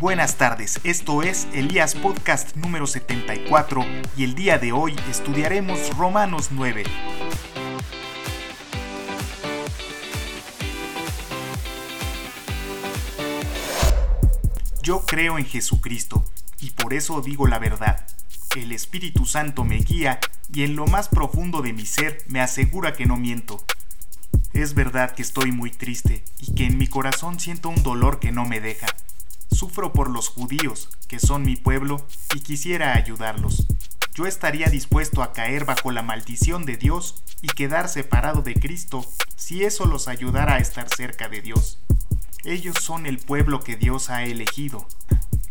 Buenas tardes, esto es Elías Podcast número 74 y el día de hoy estudiaremos Romanos 9. Yo creo en Jesucristo y por eso digo la verdad. El Espíritu Santo me guía y en lo más profundo de mi ser me asegura que no miento. Es verdad que estoy muy triste y que en mi corazón siento un dolor que no me deja. Sufro por los judíos, que son mi pueblo, y quisiera ayudarlos. Yo estaría dispuesto a caer bajo la maldición de Dios y quedar separado de Cristo si eso los ayudara a estar cerca de Dios. Ellos son el pueblo que Dios ha elegido.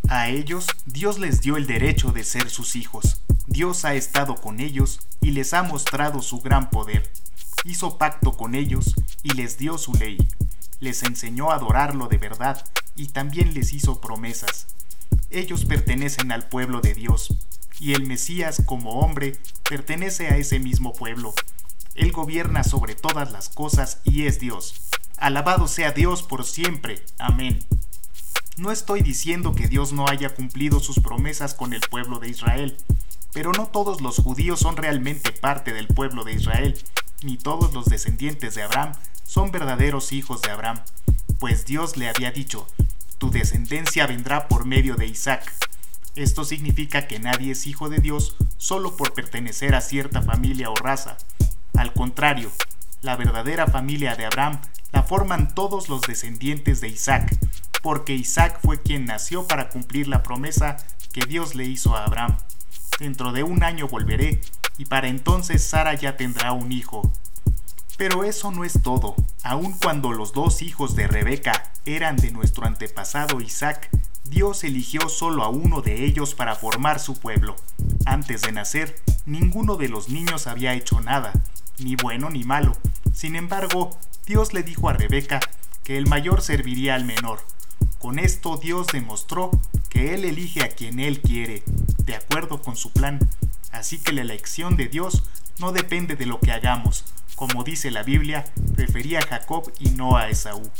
A ellos Dios les dio el derecho de ser sus hijos. Dios ha estado con ellos y les ha mostrado su gran poder hizo pacto con ellos y les dio su ley, les enseñó a adorarlo de verdad y también les hizo promesas. Ellos pertenecen al pueblo de Dios, y el Mesías como hombre pertenece a ese mismo pueblo. Él gobierna sobre todas las cosas y es Dios. Alabado sea Dios por siempre. Amén. No estoy diciendo que Dios no haya cumplido sus promesas con el pueblo de Israel, pero no todos los judíos son realmente parte del pueblo de Israel, ni todos los descendientes de Abraham son verdaderos hijos de Abraham, pues Dios le había dicho, tu descendencia vendrá por medio de Isaac. Esto significa que nadie es hijo de Dios solo por pertenecer a cierta familia o raza. Al contrario, la verdadera familia de Abraham la forman todos los descendientes de Isaac, porque Isaac fue quien nació para cumplir la promesa que Dios le hizo a Abraham. Dentro de un año volveré y para entonces Sara ya tendrá un hijo. Pero eso no es todo. Aun cuando los dos hijos de Rebeca eran de nuestro antepasado Isaac, Dios eligió solo a uno de ellos para formar su pueblo. Antes de nacer, ninguno de los niños había hecho nada, ni bueno ni malo. Sin embargo, Dios le dijo a Rebeca que el mayor serviría al menor. Con esto Dios demostró que Él elige a quien Él quiere, de acuerdo con su plan, Así que la elección de Dios no depende de lo que hagamos. Como dice la Biblia, prefería a Jacob y no a Esaú.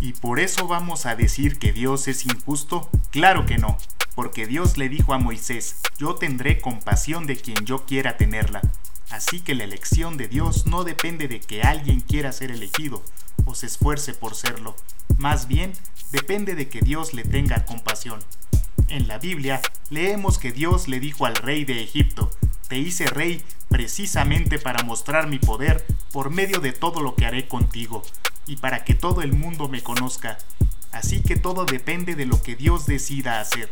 ¿Y por eso vamos a decir que Dios es injusto? Claro que no, porque Dios le dijo a Moisés, yo tendré compasión de quien yo quiera tenerla. Así que la elección de Dios no depende de que alguien quiera ser elegido o se esfuerce por serlo. Más bien, depende de que Dios le tenga compasión. En la Biblia leemos que Dios le dijo al rey de Egipto, te hice rey precisamente para mostrar mi poder por medio de todo lo que haré contigo, y para que todo el mundo me conozca. Así que todo depende de lo que Dios decida hacer.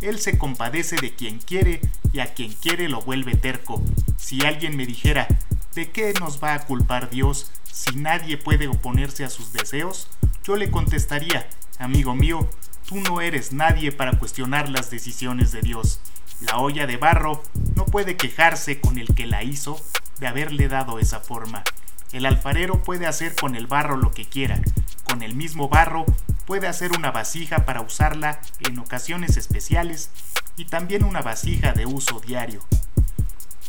Él se compadece de quien quiere y a quien quiere lo vuelve terco. Si alguien me dijera, ¿de qué nos va a culpar Dios si nadie puede oponerse a sus deseos? Yo le contestaría, amigo mío, Tú no eres nadie para cuestionar las decisiones de Dios. La olla de barro no puede quejarse con el que la hizo de haberle dado esa forma. El alfarero puede hacer con el barro lo que quiera. Con el mismo barro puede hacer una vasija para usarla en ocasiones especiales y también una vasija de uso diario.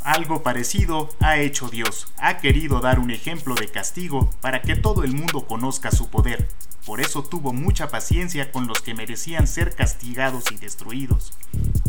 Algo parecido ha hecho Dios. Ha querido dar un ejemplo de castigo para que todo el mundo conozca su poder. Por eso tuvo mucha paciencia con los que merecían ser castigados y destruidos.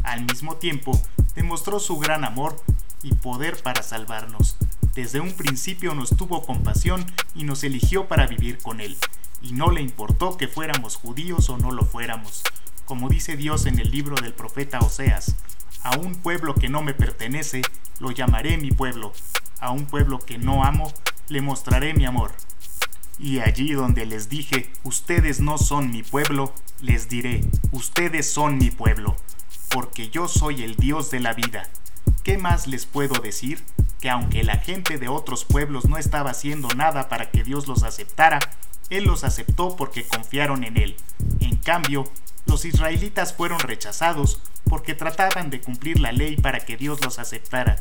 Al mismo tiempo, demostró su gran amor y poder para salvarnos. Desde un principio nos tuvo compasión y nos eligió para vivir con Él, y no le importó que fuéramos judíos o no lo fuéramos. Como dice Dios en el libro del profeta Oseas, a un pueblo que no me pertenece, lo llamaré mi pueblo. A un pueblo que no amo, le mostraré mi amor. Y allí donde les dije, ustedes no son mi pueblo, les diré, ustedes son mi pueblo, porque yo soy el Dios de la vida. ¿Qué más les puedo decir? Que aunque la gente de otros pueblos no estaba haciendo nada para que Dios los aceptara, Él los aceptó porque confiaron en Él. En cambio, los israelitas fueron rechazados porque trataban de cumplir la ley para que Dios los aceptara.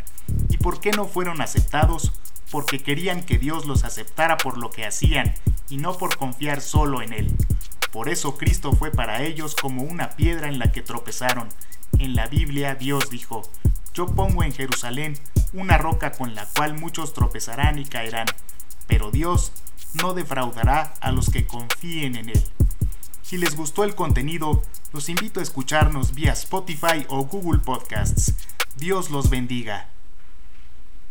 ¿Y por qué no fueron aceptados? Porque querían que Dios los aceptara por lo que hacían y no por confiar solo en Él. Por eso Cristo fue para ellos como una piedra en la que tropezaron. En la Biblia Dios dijo, Yo pongo en Jerusalén una roca con la cual muchos tropezarán y caerán, pero Dios no defraudará a los que confíen en Él. Si les gustó el contenido, los invito a escucharnos vía Spotify o Google Podcasts. Dios los bendiga.